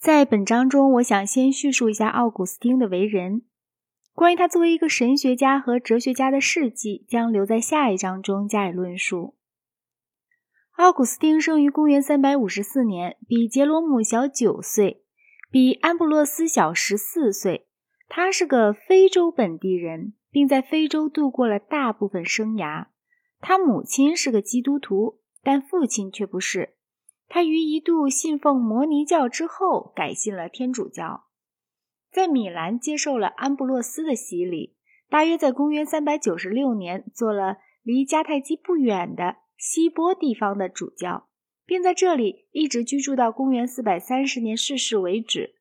在本章中，我想先叙述一下奥古斯丁的为人。关于他作为一个神学家和哲学家的事迹，将留在下一章中加以论述。奥古斯丁生于公元354年，比杰罗姆小九岁，比安布洛斯小十四岁。他是个非洲本地人，并在非洲度过了大部分生涯。他母亲是个基督徒，但父亲却不是。他于一度信奉摩尼教之后，改信了天主教，在米兰接受了安布洛斯的洗礼，大约在公元396年做了离迦太基不远的希波地方的主教，并在这里一直居住到公元430年逝世为止。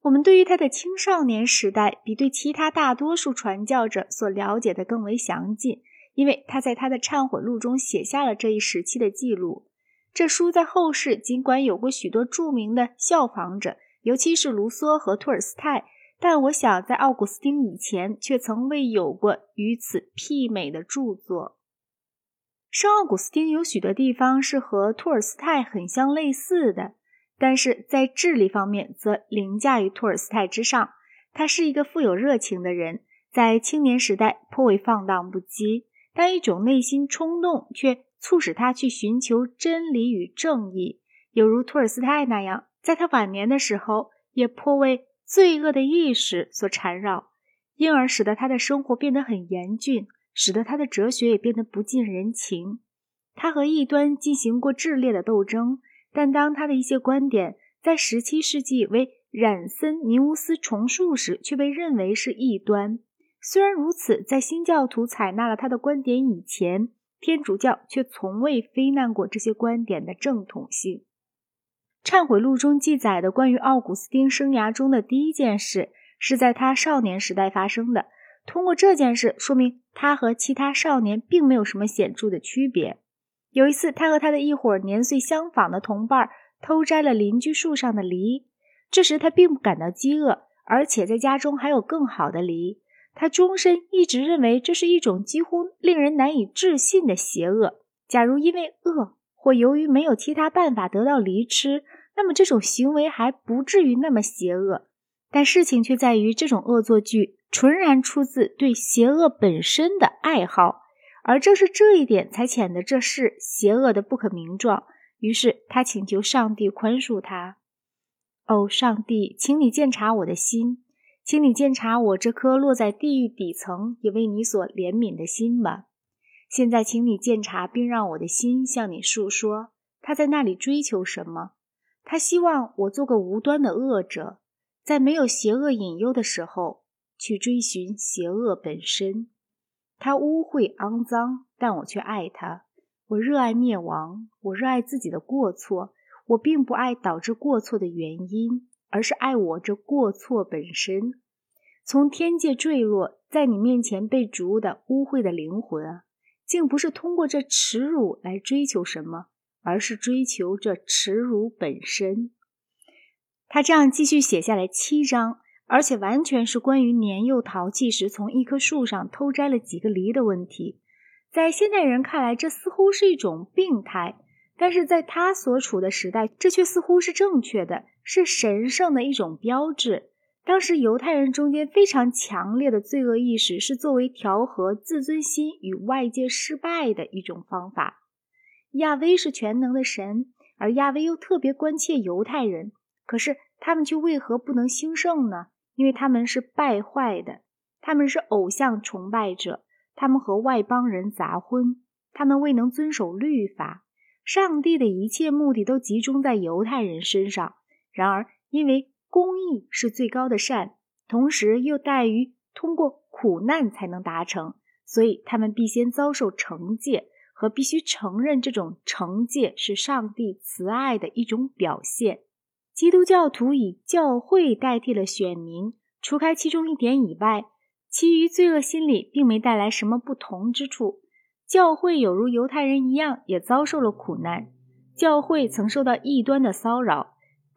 我们对于他的青少年时代，比对其他大多数传教者所了解的更为详尽，因为他在他的忏悔录中写下了这一时期的记录。这书在后世尽管有过许多著名的效仿者，尤其是卢梭和托尔斯泰，但我想在奥古斯丁以前却曾未有过与此媲美的著作。圣奥古斯丁有许多地方是和托尔斯泰很相类似的，但是在智力方面则凌驾于托尔斯泰之上。他是一个富有热情的人，在青年时代颇为放荡不羁，但一种内心冲动却。促使他去寻求真理与正义，犹如托尔斯泰那样，在他晚年的时候也颇为罪恶的意识所缠绕，因而使得他的生活变得很严峻，使得他的哲学也变得不近人情。他和异端进行过炽烈的斗争，但当他的一些观点在十七世纪为冉森尼乌斯重述时，却被认为是异端。虽然如此，在新教徒采纳了他的观点以前。天主教却从未非难过这些观点的正统性。忏悔录中记载的关于奥古斯丁生涯中的第一件事，是在他少年时代发生的。通过这件事，说明他和其他少年并没有什么显著的区别。有一次，他和他的一伙年岁相仿的同伴偷摘了邻居树上的梨，这时他并不感到饥饿，而且在家中还有更好的梨。他终身一直认为这是一种几乎令人难以置信的邪恶。假如因为饿或由于没有其他办法得到梨吃，那么这种行为还不至于那么邪恶。但事情却在于，这种恶作剧纯然出自对邪恶本身的爱好，而正是这一点才显得这事邪恶的不可名状。于是他请求上帝宽恕他。哦，上帝，请你鉴察我的心。请你鉴察我这颗落在地狱底层，也为你所怜悯的心吧。现在，请你鉴察，并让我的心向你述说，他在那里追求什么？他希望我做个无端的恶者，在没有邪恶引诱的时候去追寻邪恶本身。他污秽肮脏，但我却爱他。我热爱灭亡，我热爱自己的过错，我并不爱导致过错的原因。而是爱我这过错本身，从天界坠落，在你面前被逐的污秽的灵魂啊，竟不是通过这耻辱来追求什么，而是追求这耻辱本身。他这样继续写下来七章，而且完全是关于年幼淘气时从一棵树上偷摘了几个梨的问题。在现代人看来，这似乎是一种病态。但是在他所处的时代，这却似乎是正确的，是神圣的一种标志。当时犹太人中间非常强烈的罪恶意识，是作为调和自尊心与外界失败的一种方法。亚威是全能的神，而亚威又特别关切犹太人，可是他们却为何不能兴盛呢？因为他们是败坏的，他们是偶像崇拜者，他们和外邦人杂婚，他们未能遵守律法。上帝的一切目的都集中在犹太人身上。然而，因为公义是最高的善，同时又待于通过苦难才能达成，所以他们必先遭受惩戒，和必须承认这种惩戒是上帝慈爱的一种表现。基督教徒以教会代替了选民，除开其中一点以外，其余罪恶心理并没带来什么不同之处。教会有如犹太人一样，也遭受了苦难。教会曾受到异端的骚扰，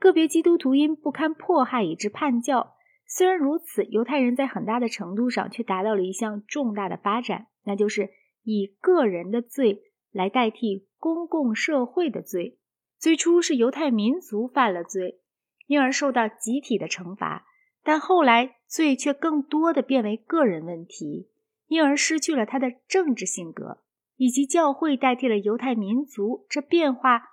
个别基督徒因不堪迫害以致叛教。虽然如此，犹太人在很大的程度上却达到了一项重大的发展，那就是以个人的罪来代替公共社会的罪。最初是犹太民族犯了罪，因而受到集体的惩罚。但后来罪却更多的变为个人问题，因而失去了他的政治性格，以及教会代替了犹太民族。这变化，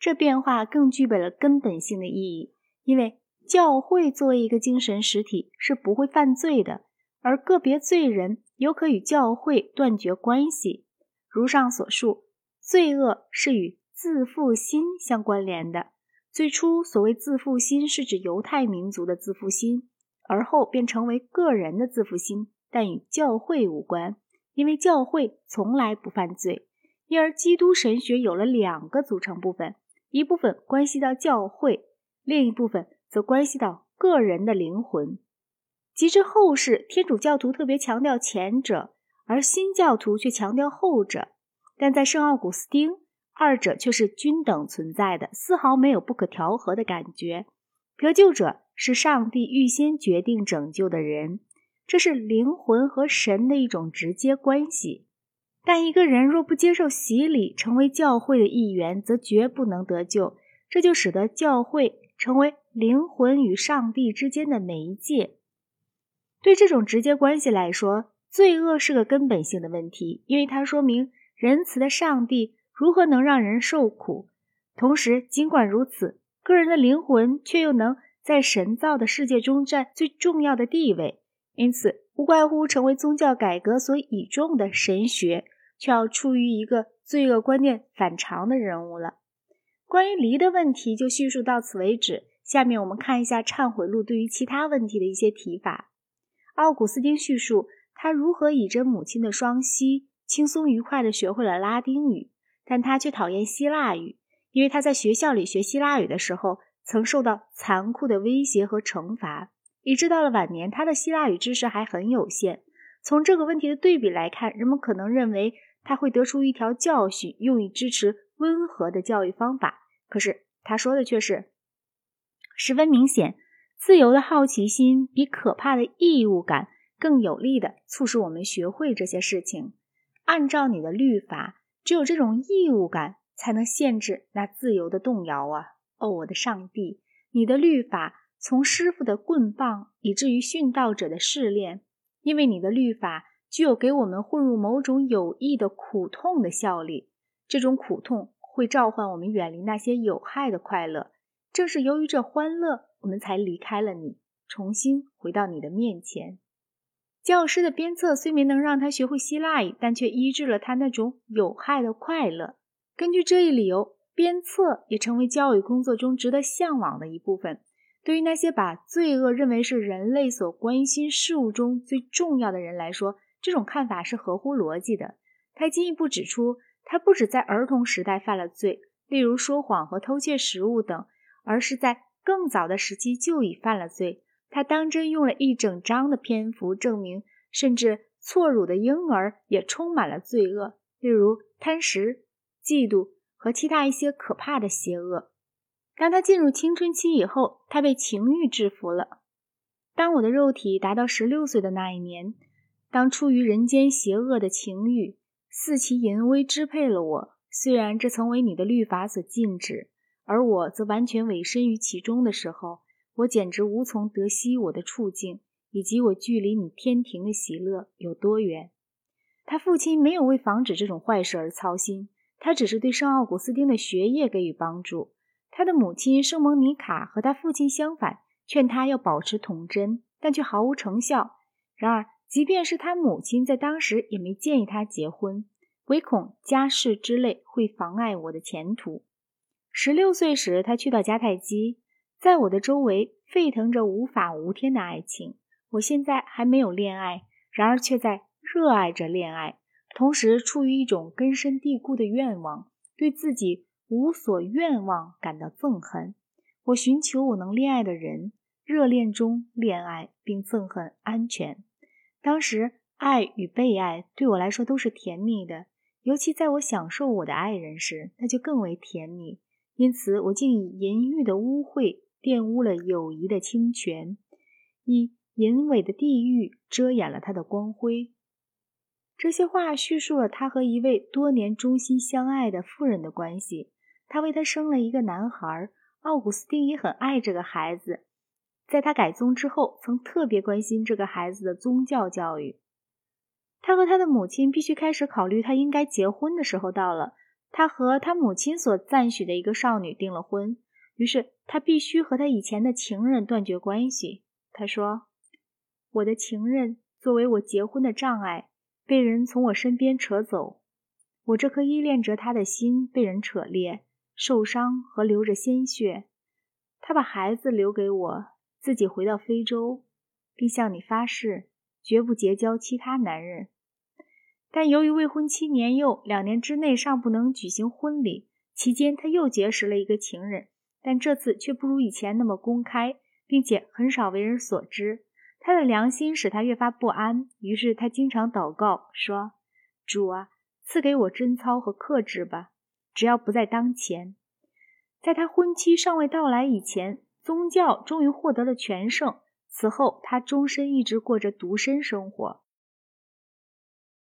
这变化更具备了根本性的意义，因为教会作为一个精神实体是不会犯罪的，而个别罪人有可与教会断绝关系。如上所述，罪恶是与自负心相关联的。最初，所谓自负心是指犹太民族的自负心。而后便成为个人的自负心，但与教会无关，因为教会从来不犯罪。因而，基督神学有了两个组成部分：一部分关系到教会，另一部分则关系到个人的灵魂。及至后世，天主教徒特别强调前者，而新教徒却强调后者。但在圣奥古斯丁，二者却是均等存在的，丝毫没有不可调和的感觉。得救者。是上帝预先决定拯救的人，这是灵魂和神的一种直接关系。但一个人若不接受洗礼，成为教会的一员，则绝不能得救。这就使得教会成为灵魂与上帝之间的媒介。对这种直接关系来说，罪恶是个根本性的问题，因为它说明仁慈的上帝如何能让人受苦。同时，尽管如此，个人的灵魂却又能。在神造的世界中占最重要的地位，因此无怪乎成为宗教改革所倚重的神学，却要出于一个罪恶观念反常的人物了。关于梨的问题就叙述到此为止。下面我们看一下《忏悔录》对于其他问题的一些提法。奥古斯丁叙述他如何倚着母亲的双膝，轻松愉快地学会了拉丁语，但他却讨厌希腊语，因为他在学校里学希腊语的时候。曾受到残酷的威胁和惩罚，以致到了晚年，他的希腊语知识还很有限。从这个问题的对比来看，人们可能认为他会得出一条教训，用以支持温和的教育方法。可是他说的却是十分明显：自由的好奇心比可怕的义务感更有力的促使我们学会这些事情。按照你的律法，只有这种义务感才能限制那自由的动摇啊。哦，我的上帝，你的律法从师傅的棍棒，以至于殉道者的试炼，因为你的律法具有给我们混入某种有益的苦痛的效力。这种苦痛会召唤我们远离那些有害的快乐。正是由于这欢乐，我们才离开了你，重新回到你的面前。教师的鞭策虽没能让他学会希腊语，但却医治了他那种有害的快乐。根据这一理由。鞭策也成为教育工作中值得向往的一部分。对于那些把罪恶认为是人类所关心事物中最重要的人来说，这种看法是合乎逻辑的。他进一步指出，他不止在儿童时代犯了罪，例如说谎和偷窃食物等，而是在更早的时期就已犯了罪。他当真用了一整章的篇幅证明，甚至错乳的婴儿也充满了罪恶，例如贪食、嫉妒。和其他一些可怕的邪恶。当他进入青春期以后，他被情欲制服了。当我的肉体达到十六岁的那一年，当出于人间邪恶的情欲肆其淫威支配了我，虽然这曾为你的律法所禁止，而我则完全委身于其中的时候，我简直无从得悉我的处境以及我距离你天庭的喜乐有多远。他父亲没有为防止这种坏事而操心。他只是对圣奥古斯丁的学业给予帮助。他的母亲圣蒙尼卡和他父亲相反，劝他要保持童真，但却毫无成效。然而，即便是他母亲在当时也没建议他结婚，唯恐家世之类会妨碍我的前途。十六岁时，他去到迦太基，在我的周围沸腾着无法无天的爱情。我现在还没有恋爱，然而却在热爱着恋爱。同时，出于一种根深蒂固的愿望，对自己无所愿望感到憎恨。我寻求我能恋爱的人，热恋中恋爱，并憎恨安全。当时，爱与被爱对我来说都是甜蜜的，尤其在我享受我的爱人时，那就更为甜蜜。因此，我竟以淫欲的污秽玷污了友谊的清泉，以淫秽的地狱遮掩了他的光辉。这些话叙述了他和一位多年忠心相爱的妇人的关系。他为他生了一个男孩，奥古斯丁也很爱这个孩子，在他改宗之后，曾特别关心这个孩子的宗教教育。他和他的母亲必须开始考虑他应该结婚的时候到了。他和他母亲所赞许的一个少女订了婚，于是他必须和他以前的情人断绝关系。他说：“我的情人作为我结婚的障碍，被人从我身边扯走。我这颗依恋着他的心被人扯裂，受伤和流着鲜血。他把孩子留给我，自己回到非洲，并向你发誓，绝不结交其他男人。”但由于未婚妻年幼，两年之内尚不能举行婚礼。期间，他又结识了一个情人，但这次却不如以前那么公开，并且很少为人所知。他的良心使他越发不安，于是他经常祷告说：“主啊，赐给我贞操和克制吧，只要不在当前。”在他婚期尚未到来以前，宗教终于获得了全胜。此后，他终身一直过着独身生活。